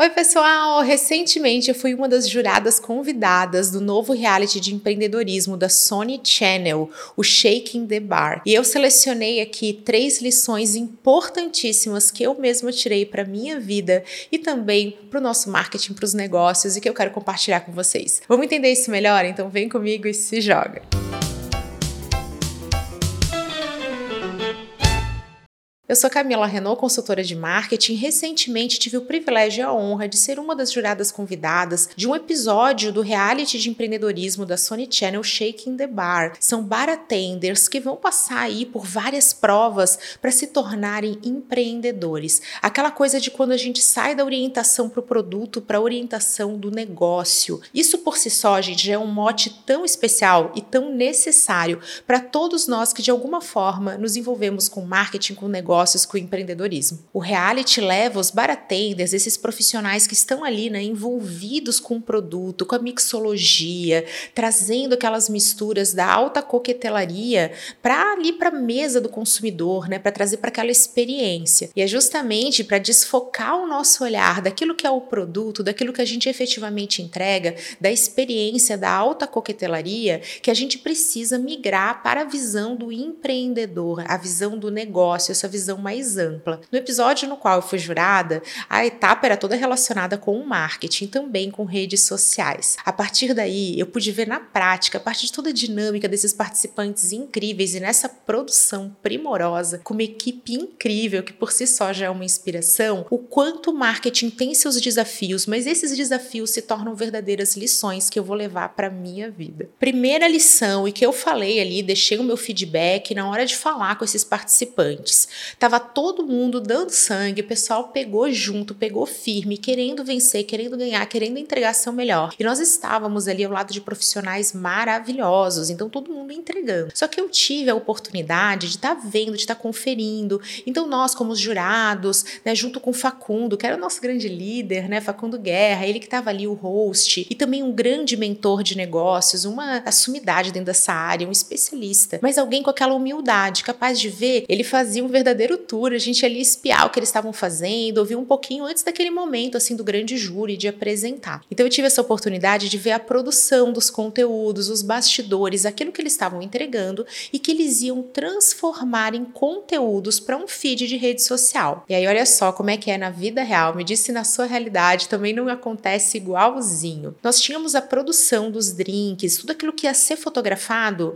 Oi, pessoal! Recentemente eu fui uma das juradas convidadas do novo reality de empreendedorismo da Sony Channel, o Shaking the Bar. E eu selecionei aqui três lições importantíssimas que eu mesma tirei para minha vida e também para o nosso marketing, para os negócios e que eu quero compartilhar com vocês. Vamos entender isso melhor? Então vem comigo e se joga! Eu sou Camila Renault, consultora de marketing. Recentemente tive o privilégio e a honra de ser uma das juradas convidadas de um episódio do reality de empreendedorismo da Sony Channel Shaking the Bar. São bartenders que vão passar aí por várias provas para se tornarem empreendedores. Aquela coisa de quando a gente sai da orientação para o produto para a orientação do negócio. Isso por si só, gente, já é um mote tão especial e tão necessário para todos nós que de alguma forma nos envolvemos com marketing, com negócio negócios com o empreendedorismo. O reality leva os bartenders, esses profissionais que estão ali né, envolvidos com o produto, com a mixologia, trazendo aquelas misturas da alta coquetelaria para ali para a mesa do consumidor, né, para trazer para aquela experiência. E é justamente para desfocar o nosso olhar daquilo que é o produto, daquilo que a gente efetivamente entrega, da experiência da alta coquetelaria, que a gente precisa migrar para a visão do empreendedor, a visão do negócio, essa visão visão mais ampla. No episódio no qual eu fui jurada, a etapa era toda relacionada com o marketing, também com redes sociais. A partir daí, eu pude ver na prática, a partir de toda a dinâmica desses participantes incríveis e nessa produção primorosa, com uma equipe incrível que por si só já é uma inspiração, o quanto o marketing tem seus desafios, mas esses desafios se tornam verdadeiras lições que eu vou levar para minha vida. Primeira lição e que eu falei ali, deixei o meu feedback na hora de falar com esses participantes. Tava todo mundo dando sangue, o pessoal pegou junto, pegou firme, querendo vencer, querendo ganhar, querendo entregar seu melhor. E nós estávamos ali ao lado de profissionais maravilhosos, então todo mundo entregando. Só que eu tive a oportunidade de estar tá vendo, de estar tá conferindo. Então nós, como jurados, né, junto com Facundo, que era o nosso grande líder, né, Facundo Guerra, ele que estava ali o host e também um grande mentor de negócios, uma assumidade dentro dessa área, um especialista, mas alguém com aquela humildade, capaz de ver, ele fazia um verdadeiro primeiro tour, a gente ali espiar o que eles estavam fazendo, ouvir um pouquinho antes daquele momento assim do grande júri de apresentar. Então eu tive essa oportunidade de ver a produção dos conteúdos, os bastidores, aquilo que eles estavam entregando e que eles iam transformar em conteúdos para um feed de rede social. E aí olha só como é que é na vida real, me disse na sua realidade também não acontece igualzinho. Nós tínhamos a produção dos drinks, tudo aquilo que ia ser fotografado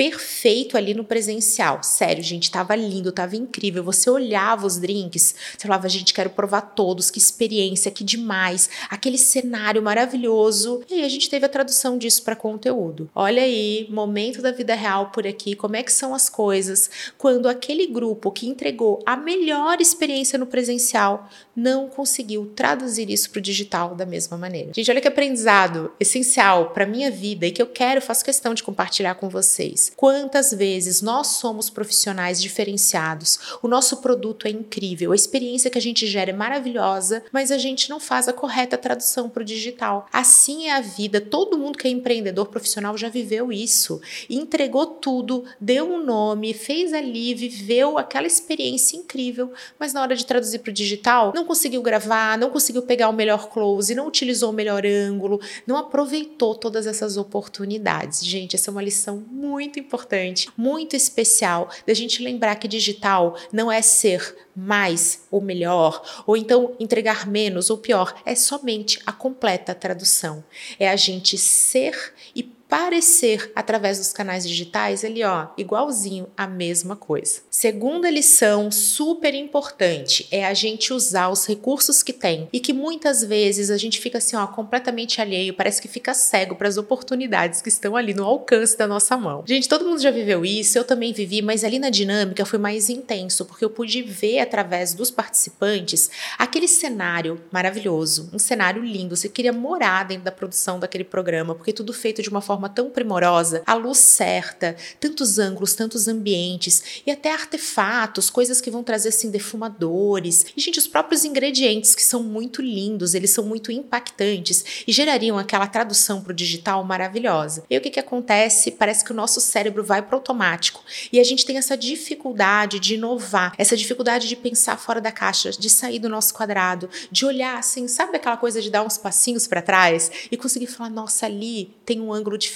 perfeito ali no presencial. Sério, gente, tava lindo, tava incrível. Você olhava os drinks, você falava, gente, quero provar todos, que experiência, que demais, aquele cenário maravilhoso. E aí a gente teve a tradução disso para conteúdo. Olha aí, momento da vida real por aqui, como é que são as coisas quando aquele grupo que entregou a melhor experiência no presencial não conseguiu traduzir isso para o digital da mesma maneira. Gente, olha que aprendizado essencial para minha vida e que eu quero, faço questão de compartilhar com vocês. Quantas vezes nós somos profissionais diferenciados, o nosso produto é incrível, a experiência que a gente gera é maravilhosa, mas a gente não faz a correta tradução para o digital. Assim é a vida, todo mundo que é empreendedor profissional já viveu isso, entregou tudo, deu um nome, fez ali, viveu aquela experiência incrível, mas na hora de traduzir para o digital, não conseguiu gravar, não conseguiu pegar o melhor close, não utilizou o melhor ângulo, não aproveitou todas essas oportunidades. Gente, essa é uma lição muito importante, muito especial, da gente lembrar que digital não é ser mais ou melhor, ou então entregar menos ou pior, é somente a completa tradução. É a gente ser e parecer através dos canais digitais, ele ó, igualzinho a mesma coisa. Segunda lição super importante é a gente usar os recursos que tem e que muitas vezes a gente fica assim, ó, completamente alheio, parece que fica cego para as oportunidades que estão ali no alcance da nossa mão. Gente, todo mundo já viveu isso, eu também vivi, mas ali na dinâmica foi mais intenso, porque eu pude ver através dos participantes aquele cenário maravilhoso, um cenário lindo, você queria morar dentro da produção daquele programa, porque tudo feito de uma forma forma tão primorosa, a luz certa, tantos ângulos, tantos ambientes e até artefatos, coisas que vão trazer assim defumadores. E gente, os próprios ingredientes que são muito lindos, eles são muito impactantes e gerariam aquela tradução para o digital maravilhosa. E o que que acontece? Parece que o nosso cérebro vai para automático e a gente tem essa dificuldade de inovar, essa dificuldade de pensar fora da caixa, de sair do nosso quadrado, de olhar assim, sabe aquela coisa de dar uns passinhos para trás e conseguir falar, nossa, ali tem um ângulo diferente.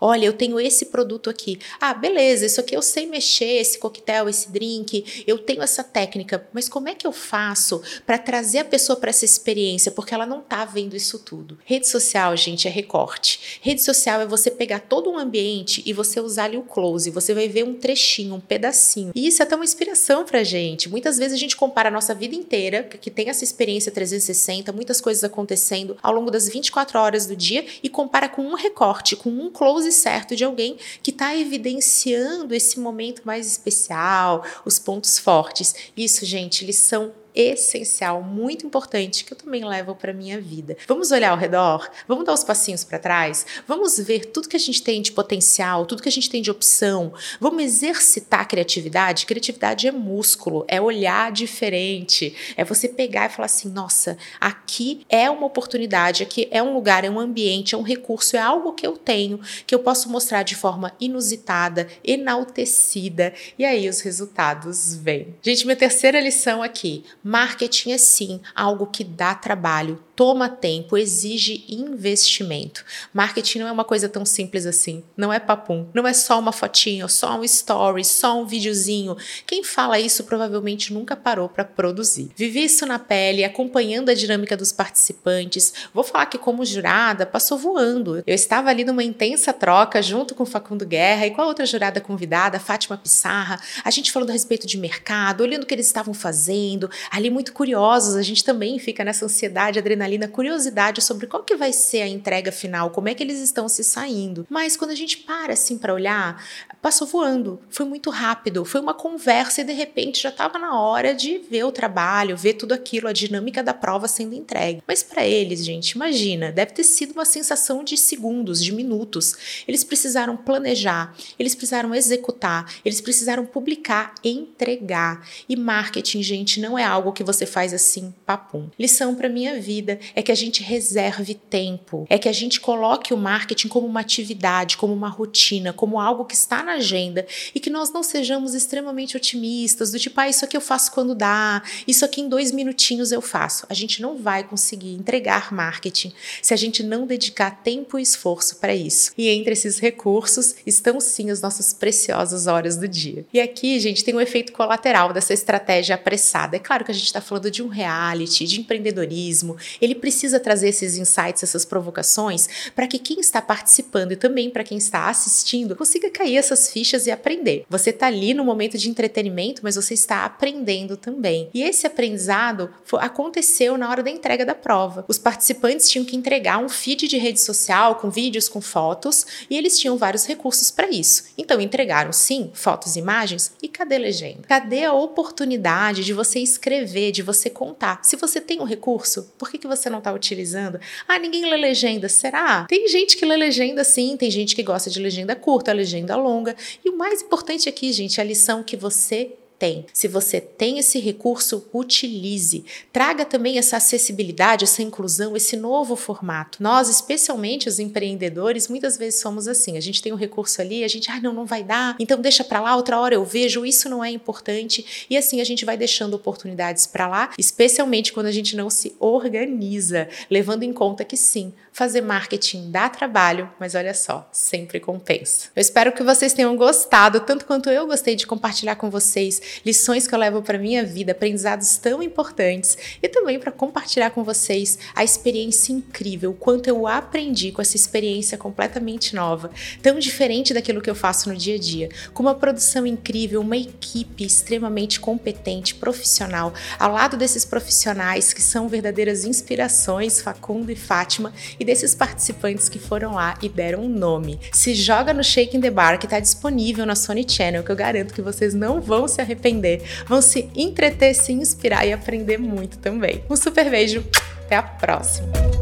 Olha, eu tenho esse produto aqui. Ah, beleza, isso aqui eu sei mexer, esse coquetel, esse drink, eu tenho essa técnica, mas como é que eu faço para trazer a pessoa para essa experiência? Porque ela não tá vendo isso tudo. Rede social, gente, é recorte. Rede social é você pegar todo um ambiente e você usar ali o close, você vai ver um trechinho, um pedacinho. E isso é até uma inspiração pra gente. Muitas vezes a gente compara a nossa vida inteira, que tem essa experiência 360, muitas coisas acontecendo ao longo das 24 horas do dia e compara com um recorte, com um close certo de alguém que está evidenciando esse momento mais especial, os pontos fortes. Isso, gente, lição essencial, muito importante que eu também levo para minha vida. Vamos olhar ao redor, vamos dar os passinhos para trás, vamos ver tudo que a gente tem de potencial, tudo que a gente tem de opção. Vamos exercitar a criatividade. Criatividade é músculo, é olhar diferente, é você pegar e falar assim: nossa, aqui é uma oportunidade, aqui é um lugar, é um ambiente, é um recurso, é algo que eu tenho que eu posso mostrar de forma inusitada, enaltecida e aí os resultados vêm. Gente, minha terceira lição aqui Marketing é sim algo que dá trabalho, toma tempo, exige investimento. Marketing não é uma coisa tão simples assim, não é papum, não é só uma fotinha, só um story, só um videozinho. Quem fala isso provavelmente nunca parou para produzir. Vivi isso na pele, acompanhando a dinâmica dos participantes. Vou falar que como jurada passou voando. Eu estava ali numa intensa troca junto com Facundo Guerra e com a outra jurada convidada, Fátima Pissarra, a gente falando a respeito de mercado, olhando o que eles estavam fazendo, ali muito curiosos, a gente também fica nessa ansiedade, adrenalina adrenalina, curiosidade sobre qual que vai ser a entrega final, como é que eles estão se saindo. Mas quando a gente para assim para olhar, passou voando, foi muito rápido, foi uma conversa e de repente já estava na hora de ver o trabalho, ver tudo aquilo, a dinâmica da prova sendo entregue. Mas para eles, gente, imagina, deve ter sido uma sensação de segundos, de minutos. Eles precisaram planejar, eles precisaram executar, eles precisaram publicar, entregar. E marketing, gente, não é algo que você faz assim, papum. Lição para minha vida é que a gente reserve tempo, é que a gente coloque o marketing como uma atividade, como uma rotina, como algo que está na agenda e que nós não sejamos extremamente otimistas, do tipo, ah, isso aqui eu faço quando dá, isso aqui em dois minutinhos eu faço. A gente não vai conseguir entregar marketing se a gente não dedicar tempo e esforço para isso. E entre esses recursos estão sim as nossas preciosas horas do dia. E aqui, gente, tem um efeito colateral dessa estratégia apressada. É claro que a gente está falando de um reality, de empreendedorismo, ele precisa trazer esses insights, essas provocações, para que quem está participando e também para quem está assistindo consiga cair essas fichas e aprender. Você está ali no momento de entretenimento, mas você está aprendendo também. E esse aprendizado aconteceu na hora da entrega da prova. Os participantes tinham que entregar um feed de rede social com vídeos, com fotos, e eles tinham vários recursos para isso. Então entregaram sim fotos e imagens e cadê legenda? Cadê a oportunidade de você escrever, de você contar? Se você tem um recurso, por que, que você não está utilizando? Ah, ninguém lê legenda. Será? Tem gente que lê legenda sim, tem gente que gosta de legenda curta, legenda longa. E o mais importante aqui, gente, a lição que você tem. Se você tem esse recurso, utilize. Traga também essa acessibilidade, essa inclusão, esse novo formato. Nós, especialmente os empreendedores, muitas vezes somos assim. A gente tem um recurso ali, a gente, ah, não, não vai dar, então deixa para lá, outra hora eu vejo, isso não é importante. E assim a gente vai deixando oportunidades para lá, especialmente quando a gente não se organiza, levando em conta que sim, fazer marketing dá trabalho, mas olha só, sempre compensa. Eu espero que vocês tenham gostado, tanto quanto eu gostei de compartilhar com vocês lições que eu levo para minha vida, aprendizados tão importantes e também para compartilhar com vocês a experiência incrível, o quanto eu aprendi com essa experiência completamente nova, tão diferente daquilo que eu faço no dia a dia, com uma produção incrível, uma equipe extremamente competente, profissional, ao lado desses profissionais que são verdadeiras inspirações, Facundo e Fátima, e desses participantes que foram lá e deram um nome. Se joga no Shake in the Bar que está disponível na Sony Channel, que eu garanto que vocês não vão se arrepender arrepender, vão se entreter, se inspirar e aprender muito também. Um super beijo, até a próxima!